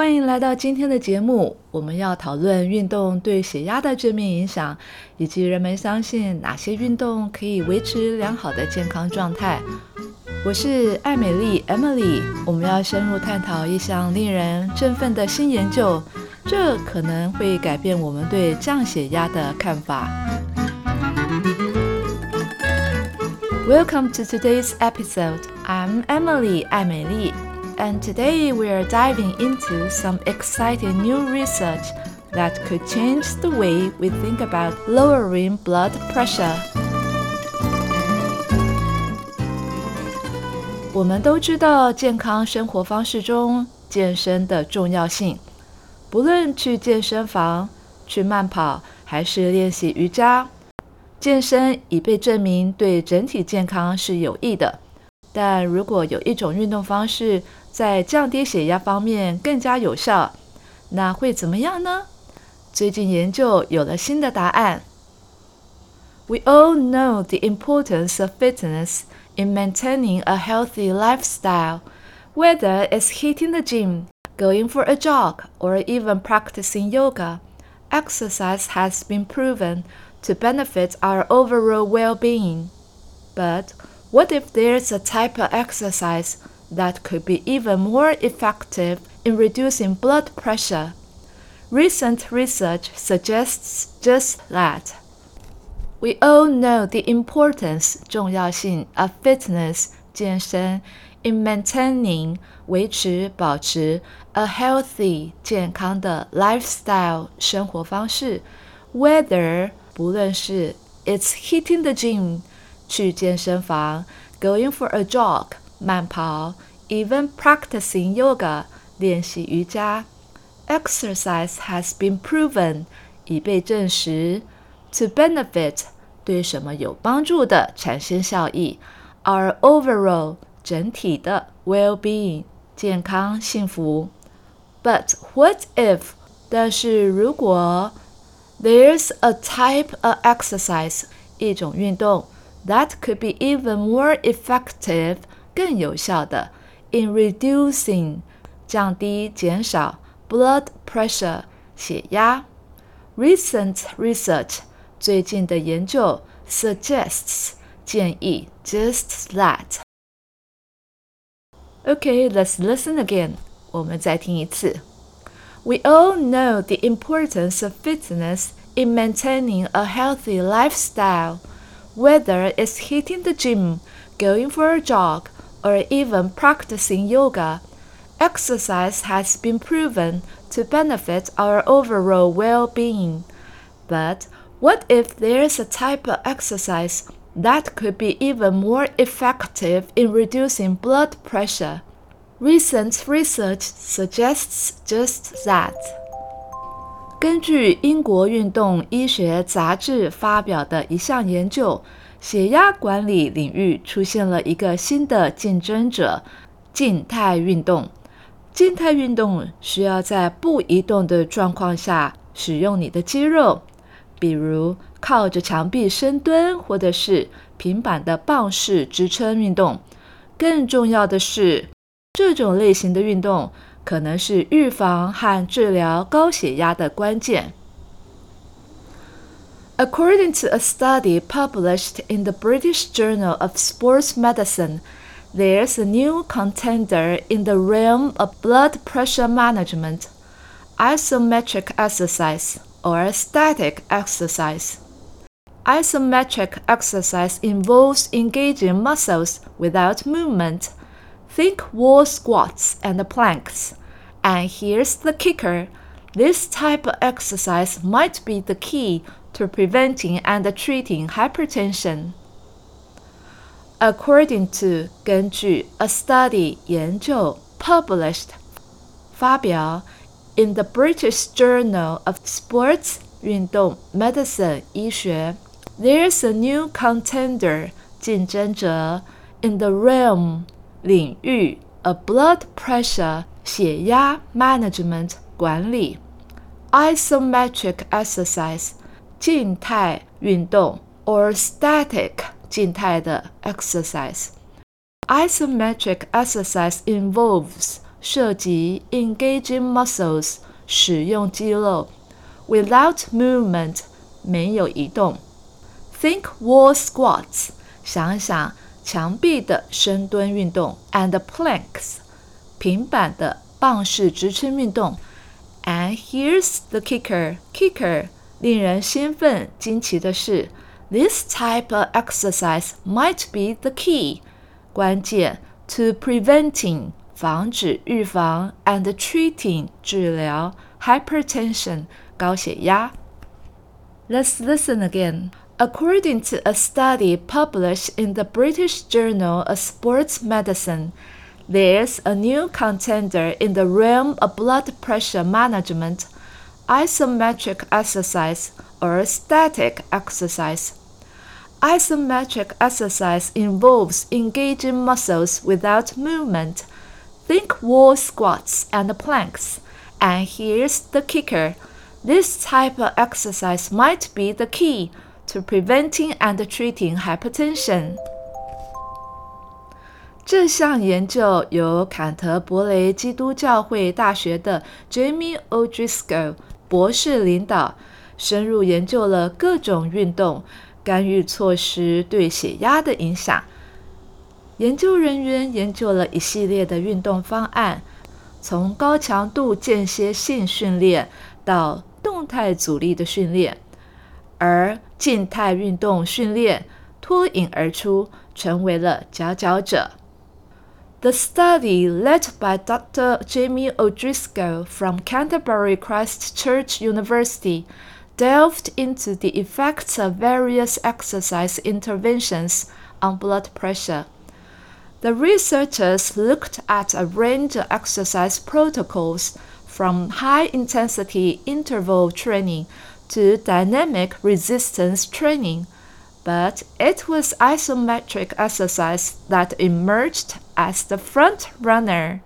欢迎来到今天的节目。我们要讨论运动对血压的正面影响，以及人们相信哪些运动可以维持良好的健康状态。我是艾美丽 Emily，我们要深入探讨一项令人振奋的新研究，这可能会改变我们对降血压的看法。Welcome to today's episode. I'm Emily 艾美丽。and today we are diving into some exciting new research that could change the way we think about lowering blood pressure. 我们都知道健康生活方式中健身的重要性。不论去健身房、去慢跑，还是练习瑜伽，健身已被证明对整体健康是有益的。但如果有一种运动方式 在降低血压方面更加有效，那会怎么样呢？最近研究有了新的答案。We all know the importance of fitness in maintaining a healthy lifestyle, whether it's hitting the gym, going for a jog, or even practicing yoga. Exercise has been proven to benefit our overall well being. But what if there's a type of exercise that could be even more effective in reducing blood pressure? Recent research suggests just that. We all know the importance 重要性 of fitness 健身 in maintaining 维持保持 a healthy 健康的 lifestyle 生活方式，whether 不论是 it's hitting the gym 去健身房，going for a jog 慢跑，even practicing yoga 练习瑜伽。Exercise has been proven 已被证实 to benefit 对什么有帮助的产生效益。Our overall 整体的 well-being 健康幸福。But what if 但是如果 there's a type of exercise 一种运动 that could be even more effective 更有效的 in reducing 降低减少 blood pressure 血压。Recent research 最近的研究 suggests 建议 just that。Okay, let's listen again. 我们再听一次。We all know the importance of fitness in maintaining a healthy lifestyle whether it's hitting the gym, going for a jog, or even practicing yoga. Exercise has been proven to benefit our overall well being. But what if there's a type of exercise that could be even more effective in reducing blood pressure? Recent research suggests just that. 根据英国运动医学杂志发表的一项研究， 血压管理领域出现了一个新的竞争者——静态运动。静态运动需要在不移动的状况下使用你的肌肉，比如靠着墙壁深蹲，或者是平板的棒式支撑运动。更重要的是，这种类型的运动。可能是预防和治疗高血压的关键。According to a study published in the British Journal of Sports Medicine, there's a new contender in the realm of blood pressure management isometric exercise or static exercise. Isometric exercise involves engaging muscles without movement Think wall squats and planks. And here's the kicker this type of exercise might be the key to preventing and treating hypertension. According to 根据 a study 研究 published 发表 in the British Journal of Sports 运动 medicine 医学 there's a new contender 竞争者 in the realm 领域，a blood pressure 血压 management 管理，isometric exercise 静态运动，or static 静态的 exercise。Isometric exercise involves 涉及 engaging muscles 使用肌肉，without movement 没有移动。Think wall squats 想想墙壁的深蹲运动，and planks 平板的棒式支撑运动。And here's the kicker kicker 令人兴奋惊奇的是，this type of exercise might be the key 关键 to preventing 防止、预防 and treating 治疗 hypertension 高血压。Let's listen again. According to a study published in the British Journal of Sports Medicine, there's a new contender in the realm of blood pressure management isometric exercise or static exercise. Isometric exercise involves engaging muscles without movement. Think wall squats and planks. And here's the kicker this type of exercise might be the key to preventing and treating hypertension. 这项研究由坎特伯雷基督教会大学的 Jamie O'Driscoll 博士领导，深入研究了各种运动干预措施对血压的影响。研究人员研究了一系列的运动方案，从高强度间歇性训练到动态阻力的训练，而静态运动训练脱颖而出，成为了佼佼者。The study, led by Dr. Jamie O'Driscoll from Canterbury Christ Church University, delved into the effects of various exercise interventions on blood pressure. The researchers looked at a range of exercise protocols from high intensity interval training to dynamic resistance training but it was isometric exercise that emerged as the front runner.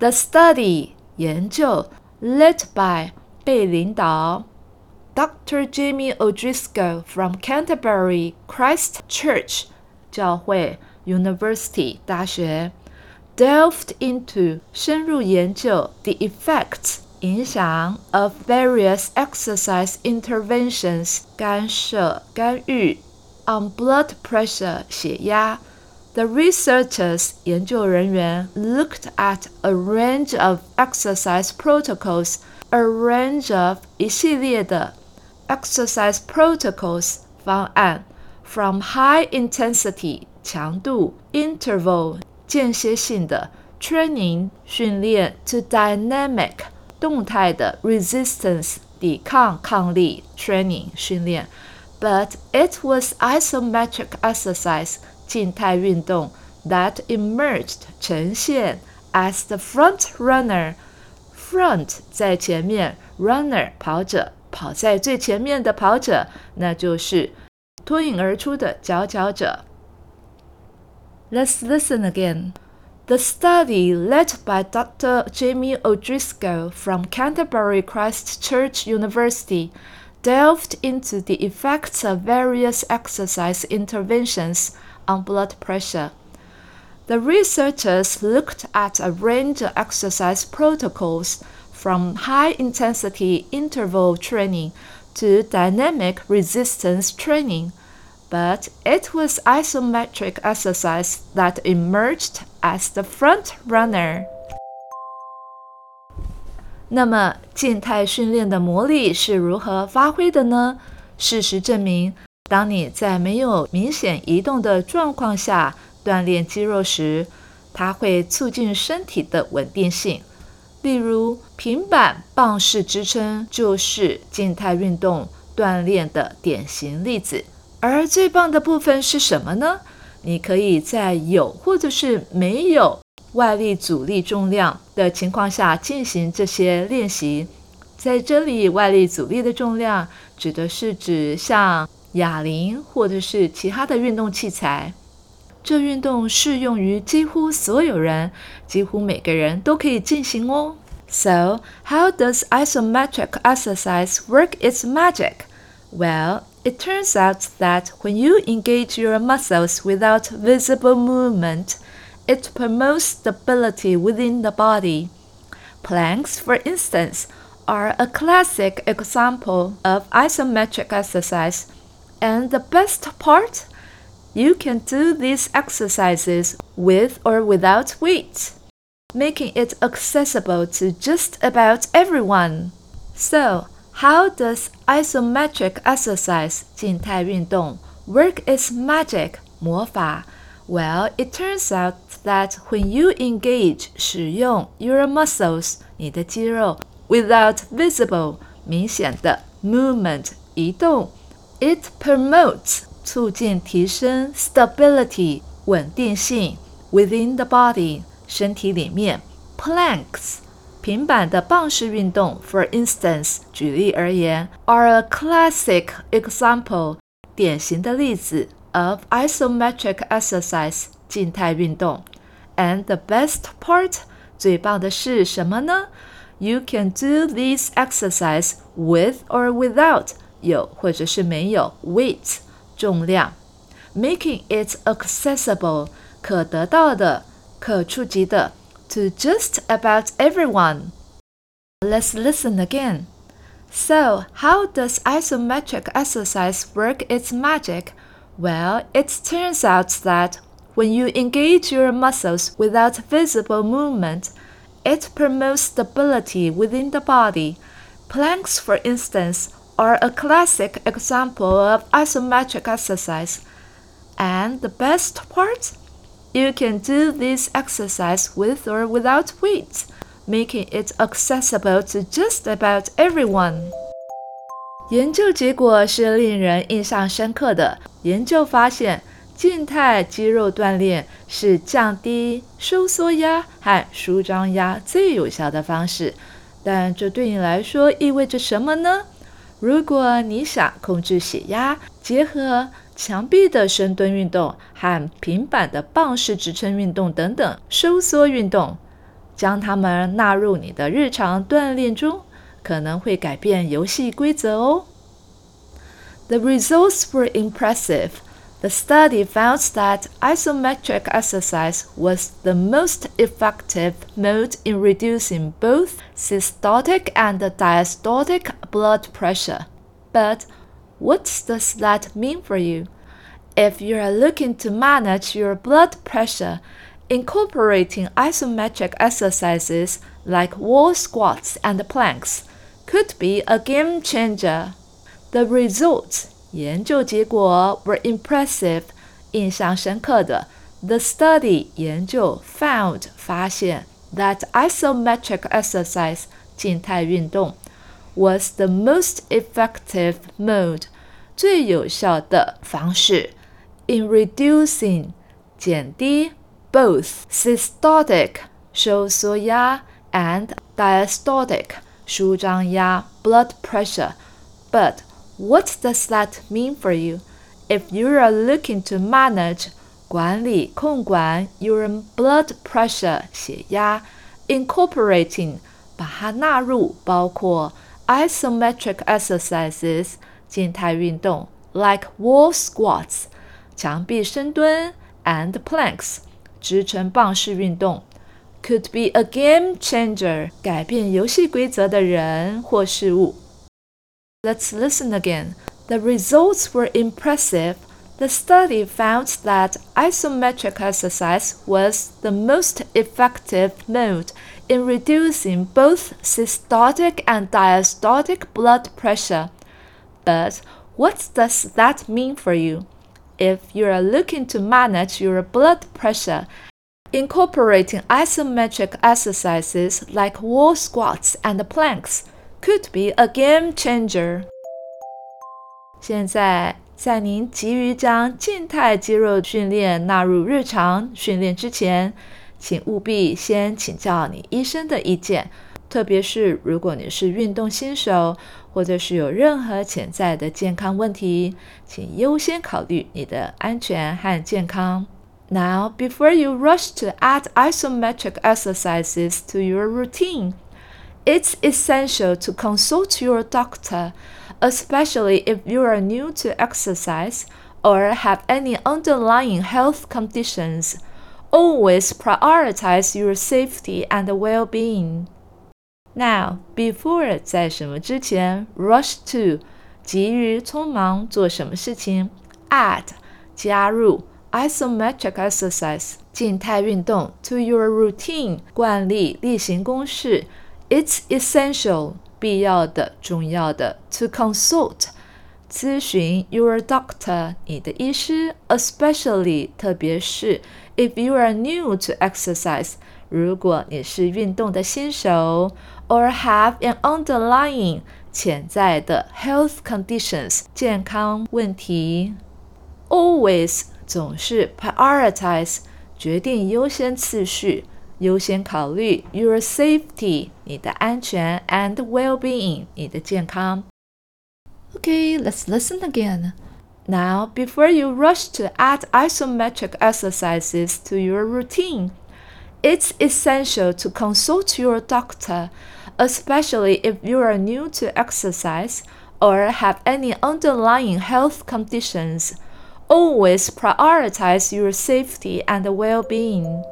The study 研究 led by 被领导 Dr. Jamie O'Driscoll from Canterbury Christ Church 教会 University 大学 delved into 深入研究 the effects 影响 of various exercise interventions 干涉干预 on blood pressure 血压。The researchers 研究人员 looked at a range of exercise protocols, a range of 一系列的 exercise protocols 方案，from high intensity 强度 interval 间歇性的 training 训练 to dynamic 动态的 resistance 抵抗抗力 training 训练，but it was isometric exercise 静态运动 that emerged 呈现 as the front runner。front 在前面，runner 跑者，跑在最前面的跑者，那就是脱颖而出的佼佼者。Let's listen again. The study, led by Dr. Jamie O'Driscoll from Canterbury Christ Church University, delved into the effects of various exercise interventions on blood pressure. The researchers looked at a range of exercise protocols from high intensity interval training to dynamic resistance training but it was isometric exercise that emerged as the front runner. 那么，静态训练的魔力是如何发挥的呢？事实证明，当你在没有明显移动的状况下锻炼肌肉时，它会促进身体的稳定性。例如，平板棒式支撑就是静态运动锻炼的典型例子。而最棒的部分是什么呢？你可以在有或者是没有外力阻力重量的情况下进行这些练习。在这里，外力阻力的重量指的是指像哑铃或者是其他的运动器材。这运动适用于几乎所有人，几乎每个人都可以进行哦。So, how does isometric exercise work its magic? Well, it turns out that when you engage your muscles without visible movement it promotes stability within the body. Planks, for instance, are a classic example of isometric exercise. And the best part? You can do these exercises with or without weights, making it accessible to just about everyone. So, how does isometric exercise 静态运动 work its magic 魔法 well, it turns out that when you engage 使用 your muscles 你的肌肉 without visible 明显的 movement 移动，it promotes 促进提升 stability 稳定性 within the body 身体里面 planks 平板的棒式运动，for instance 举例而言，are a classic example 典型的例子。of isometric exercise 静态运动。And the best part 最棒的是什么呢？You can do this exercise with or without 有或者是没有 weight 重量，making it accessible 可得到的、可触及的 to just about everyone. Let's listen again. So, how does isometric exercise work its magic well, it turns out that when you engage your muscles without visible movement, it promotes stability within the body. Planks, for instance, are a classic example of isometric exercise. And the best part? You can do this exercise with or without weights, making it accessible to just about everyone. 研究结果是令人印象深刻的。研究发现，静态肌肉锻炼是降低收缩压和舒张压最有效的方式。但这对你来说意味着什么呢？如果你想控制血压，结合墙壁的深蹲运动和平板的棒式支撑运动等等收缩运动，将它们纳入你的日常锻炼中。可能会改变游戏规则哦。The results were impressive. The study found that isometric exercise was the most effective mode in reducing both systolic and diastolic blood pressure. But what does that mean for you? If you are looking to manage your blood pressure, incorporating isometric exercises like wall squats and planks could be a game changer. The results 研究结果 were impressive 印象深刻的。The study 研究 found 发现 that isometric exercise 静态运动 was the most effective mode 最有效的方式 in reducing 减低 both systolic 收缩压 and diastolic 舒张压 blood pressure. But what does that mean for you? If you are looking to manage 管理控管 your blood pressure 血压，incorporating 把它纳入包括 isometric exercises 静态运动 like wall squats 墙壁深蹲 and planks 支撑棒式运动 could be a game changer，改变游戏规则的人或事物。Let's listen again. The results were impressive. The study found that isometric exercise was the most effective mode in reducing both systolic and diastolic blood pressure. But what does that mean for you? If you are looking to manage your blood pressure Incorporating isometric exercises like wall squats and planks could be a game changer. 现在，在您急于将静态肌肉训练纳入日常训练之前，请务必先请教你医生的意见。 特别是如果你是运动新手，或者是有任何潜在的健康问题，请优先考虑你的安全和健康。Now, before you rush to add isometric exercises to your routine, it's essential to consult your doctor, especially if you are new to exercise or have any underlying health conditions, Always prioritize your safety and well-being. Now, before 在什么之前，rush to 急于匆忙做什么事情，add 加入 isometric exercise 静态运动 to your routine 惯例例行公事，it's essential 必要的重要的 to consult 咨询 your doctor 你的医师，especially 特别是 if you are new to exercise 如果你是运动的新手 ，or have an underlying 潜在的 health conditions 健康问题，always 总是 prioritize 决定优先次序，优先考虑 your safety 你的安全 and well-being 你的健康。Okay, let's listen again. Now, before you rush to add isometric exercises to your routine, it's essential to consult your doctor, especially if you are new to exercise or have any underlying health conditions. Always prioritize your safety and well-being.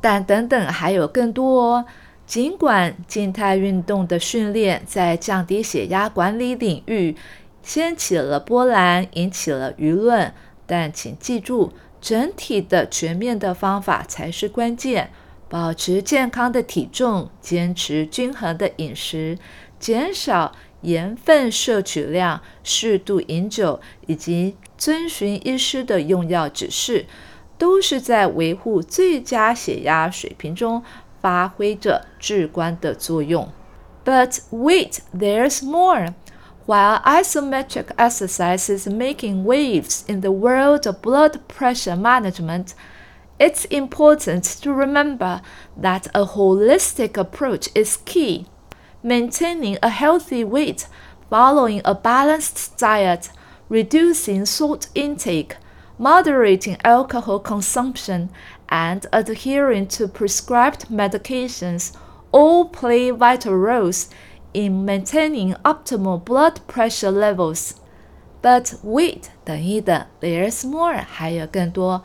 但等等，还有更多哦。尽管静态运动的训练在降低血压管理领域掀起了波澜，引起了舆论，但请记住。 整体的全面的方法才是关键。保持健康的体重，坚持均衡的饮食，减少盐分摄取量，适度饮酒，以及遵循医师的用药指示，都是在维护最佳血压水平中发挥着至关的作用。But wait, there's more. While isometric exercise is making waves in the world of blood pressure management, it's important to remember that a holistic approach is key. Maintaining a healthy weight, following a balanced diet, reducing salt intake, moderating alcohol consumption, and adhering to prescribed medications all play vital roles in maintaining optimal blood pressure levels. But wait，等一等，there's more，还有更多。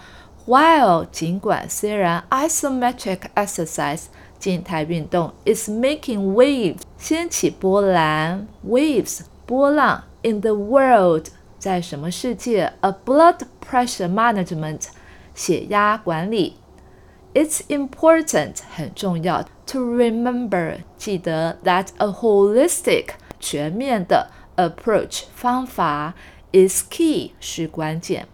While 尽管虽然 isometric exercise 静态运动 is making waves 掀起波澜，waves 波浪 in the world 在什么世界？A blood pressure management 血压管理。 It's important 很重要。to remember 记得 that a holistic 全面的 approach 方法 is key 是关键。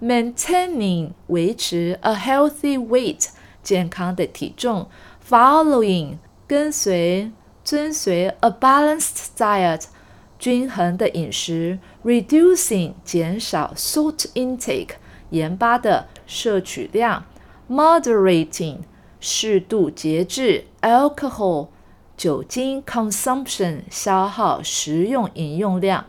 Maintaining 维持 a healthy weight 健康的体重，following 跟随遵随 a balanced diet 均衡的饮食，reducing 减少 salt intake 盐巴的摄取量 ，moderating 适度节制，alcohol 酒精 consumption 消耗食用饮用量，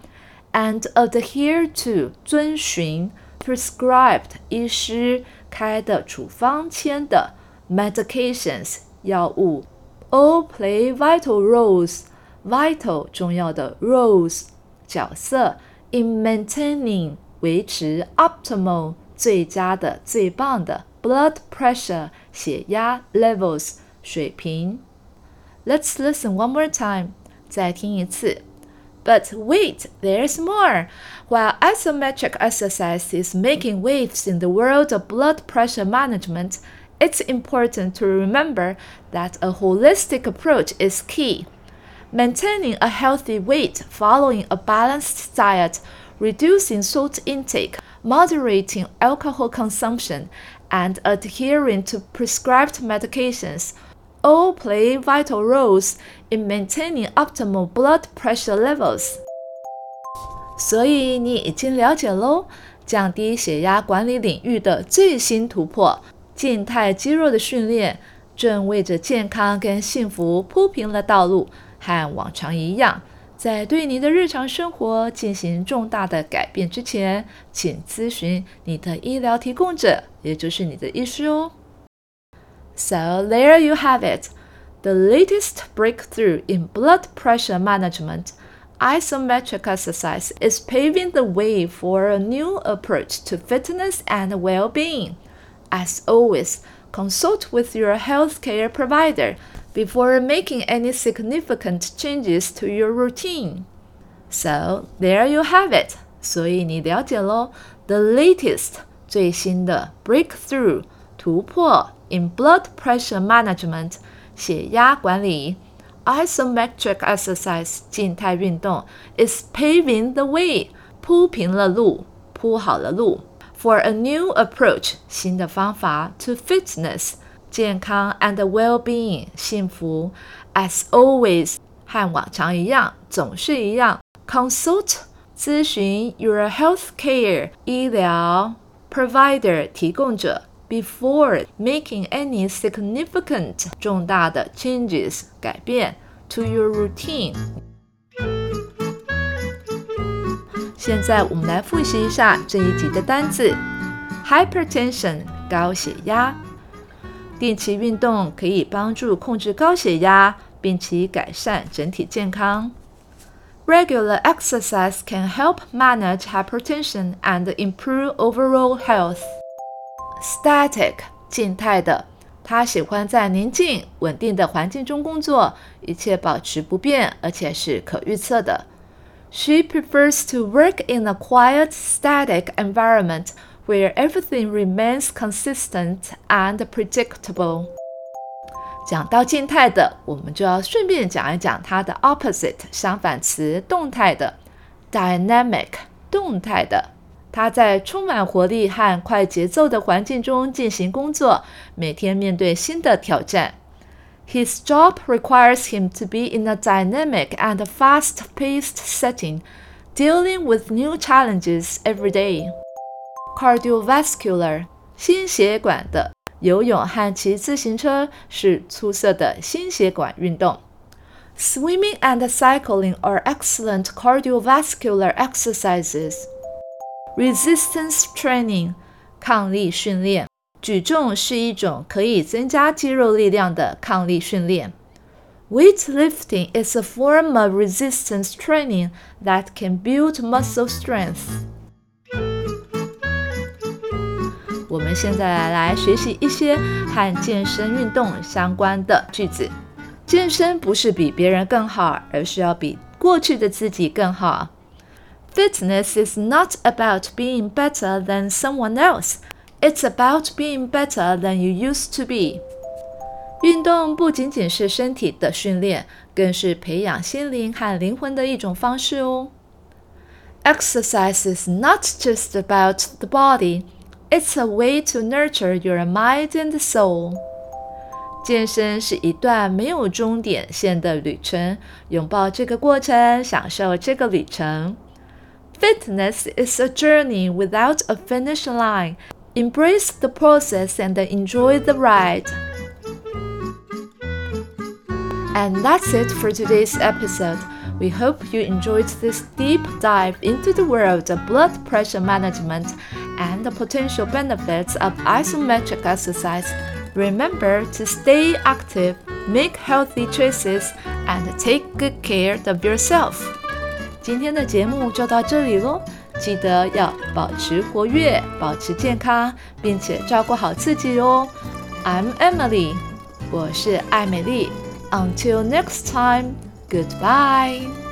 and adhere to 遵循 prescribed 医师开的处方签的 medications 药物，all play vital roles vital 重要的 roles 角色 in maintaining 维持 optimal 最佳的最棒的 blood pressure 血压 levels 水平。Let's listen one more time，再听一次。But wait, there's more. While isometric exercise is making waves in the world of blood pressure management, it's important to remember that a holistic approach is key. Maintaining a healthy weight following a balanced diet, reducing salt intake, moderating alcohol consumption, and adhering to prescribed medications all play vital roles in maintaining optimal blood pressure levels. 所以你已经了解喽，降低血压管理领域的最新突破——静态肌肉的训练，正为着健康跟幸福铺平了道路。和往常一样， 在对你的日常生活进行重大的改变之前，请咨询你的医疗提供者，也就是你的医师哦。So there you have it, the latest breakthrough in blood pressure management. Isometric exercise is paving the way for a new approach to fitness and well-being. As always, consult with your healthcare provider before making any significant changes to your routine. So there you have it. 所以你了解喽，the latest 最新的 breakthrough 突破 in blood pressure management 血压管理 isometric exercise 静态运动 is paving the way 铺平了路，铺好了路 for a new approach 新的方法 to fitness 健康 and well-being 幸福 as always 和往常一样，总是一样 consult 咨询 your healthcare 医疗 provider 提供者 before making any significant 重大的 changes 改变 to your routine。现在我们来复习一下这一集的单字：hypertension 高血压。定期运动可以帮助控制高血压，并且改善整体健康。Regular exercise can help manage hypertension and improve overall health. Static 静态的，他喜欢在宁静、稳定的环境中工作，一切保持不变，而且是可预测的。She prefers to work in a quiet, static environment where everything remains consistent and predictable. 讲到静态的，我们就要顺便讲一讲它的 opposite 相反词，动态的 dynamic 动态的。他在充满活力和快节奏的环境中进行工作，每天面对新的挑战。His job requires him to be in a dynamic and fast-paced setting, dealing with new challenges every day. Cardiovascular 心血管的。游泳和骑自行车是出色的心血管运动。Swimming and cycling are excellent cardiovascular exercises. Resistance training 抗力训练，举重是一种可以增加肌肉力量的抗力训练。Weightlifting is a form of resistance training that can build muscle strength. 我们现在来学习一些和健身运动相关的句子。健身不是比别人更好，而是要比过去的自己更好。Fitness is not about being better than someone else. It's about being better than you used to be. 运动不仅仅是身体的训练，更是培养心灵和灵魂的一种方式哦。Exercise is not just about the body. It's a way to nurture your mind and soul. 健身是一段没有终点线的旅程，拥抱这个过程，享受这个旅程。Fitness is a journey without a finish line. Embrace the process and enjoy the ride. And that's it for today's episode. We hope you enjoyed this deep dive into the world of blood pressure management and the potential benefits of isometric exercise, remember to stay active, make healthy choices, and take good care of yourself. 今天的节目就到这里喽，记得要保持活跃，保持健康，并且照顾好自己哦。I'm Emily，我是艾美丽。Until next time, goodbye.